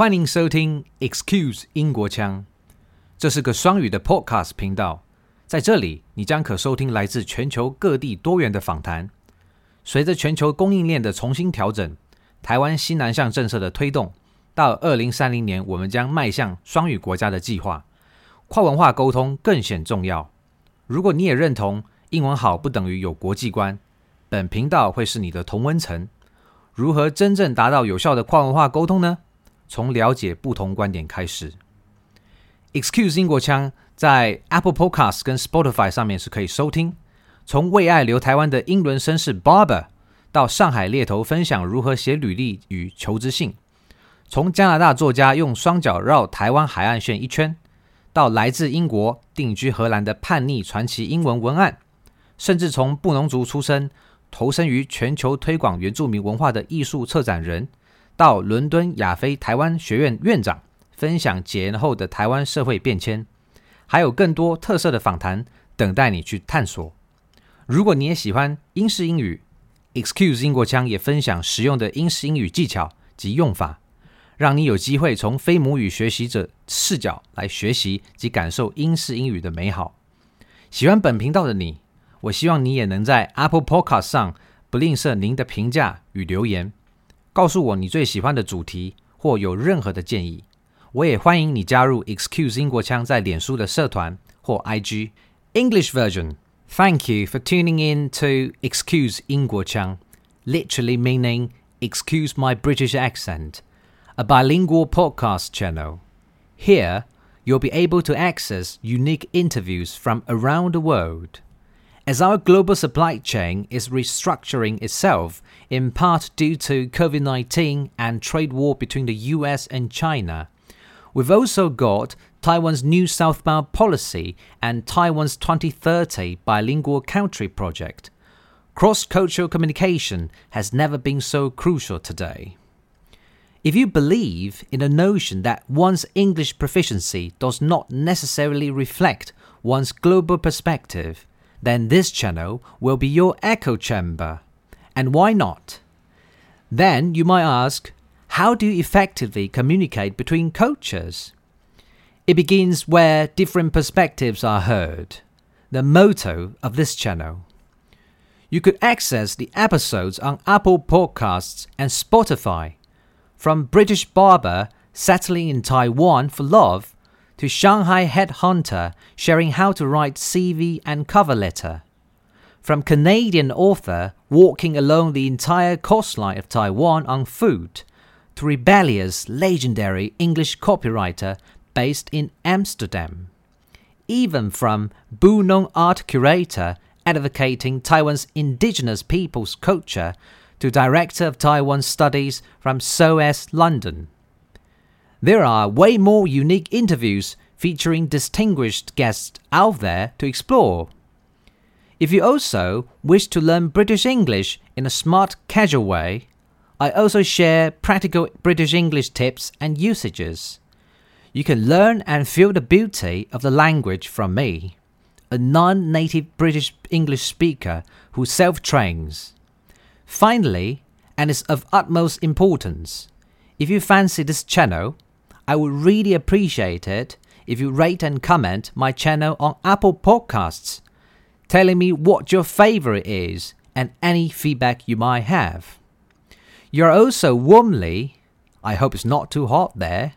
欢迎收听 Excuse 英国腔，这是个双语的 Podcast 频道，在这里你将可收听来自全球各地多元的访谈。随着全球供应链的重新调整，台湾西南向政策的推动，到二零三零年我们将迈向双语国家的计划，跨文化沟通更显重要。如果你也认同英文好不等于有国际观，本频道会是你的同温层。如何真正达到有效的跨文化沟通呢？从了解不同观点开始。Excuse 英国腔在 Apple Podcast 跟 Spotify 上面是可以收听。从为爱留台湾的英伦绅士 Barber 到上海猎头分享如何写履历与求职信，从加拿大作家用双脚绕台湾海岸线一圈，到来自英国定居荷兰的叛逆传奇英文文案，甚至从布农族出身投身于全球推广原住民文化的艺术策展人。到伦敦亚非台湾学院院长分享解严后的台湾社会变迁，还有更多特色的访谈等待你去探索。如果你也喜欢英式英语，Excuse 英国腔也分享实用的英式英语技巧及用法，让你有机会从非母语学习者视角来学习及感受英式英语的美好。喜欢本频道的你，我希望你也能在 Apple Podcast 上不吝啬您的评价与留言。告诉我你最喜欢的主题，或有任何的建议，我也欢迎你加入 Excuse 英国腔在脸书的社团或 IG English version。Thank you for tuning in to Excuse 英国腔，literally meaning Excuse my British accent, a bilingual podcast channel. Here, you'll be able to access unique interviews from around the world. As our global supply chain is restructuring itself, in part due to COVID 19 and trade war between the US and China, we've also got Taiwan's new southbound policy and Taiwan's 2030 bilingual country project. Cross cultural communication has never been so crucial today. If you believe in the notion that one's English proficiency does not necessarily reflect one's global perspective, then this channel will be your echo chamber. And why not? Then you might ask, how do you effectively communicate between cultures? It begins where different perspectives are heard, the motto of this channel. You could access the episodes on Apple Podcasts and Spotify. From British barber settling in Taiwan for love to Shanghai headhunter sharing how to write CV and cover letter. From Canadian author walking along the entire coastline of Taiwan on foot, to rebellious legendary English copywriter based in Amsterdam. Even from Bunong art curator advocating Taiwan's indigenous people's culture to director of Taiwan studies from SOAS London. There are way more unique interviews featuring distinguished guests out there to explore. If you also wish to learn British English in a smart, casual way, I also share practical British English tips and usages. You can learn and feel the beauty of the language from me, a non native British English speaker who self trains. Finally, and it's of utmost importance, if you fancy this channel, I would really appreciate it if you rate and comment my channel on Apple Podcasts, telling me what your favorite is and any feedback you might have. You're also warmly, I hope it's not too hot there,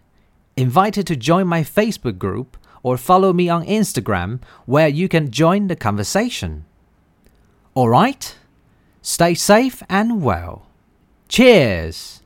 invited to join my Facebook group or follow me on Instagram where you can join the conversation. Alright? Stay safe and well. Cheers!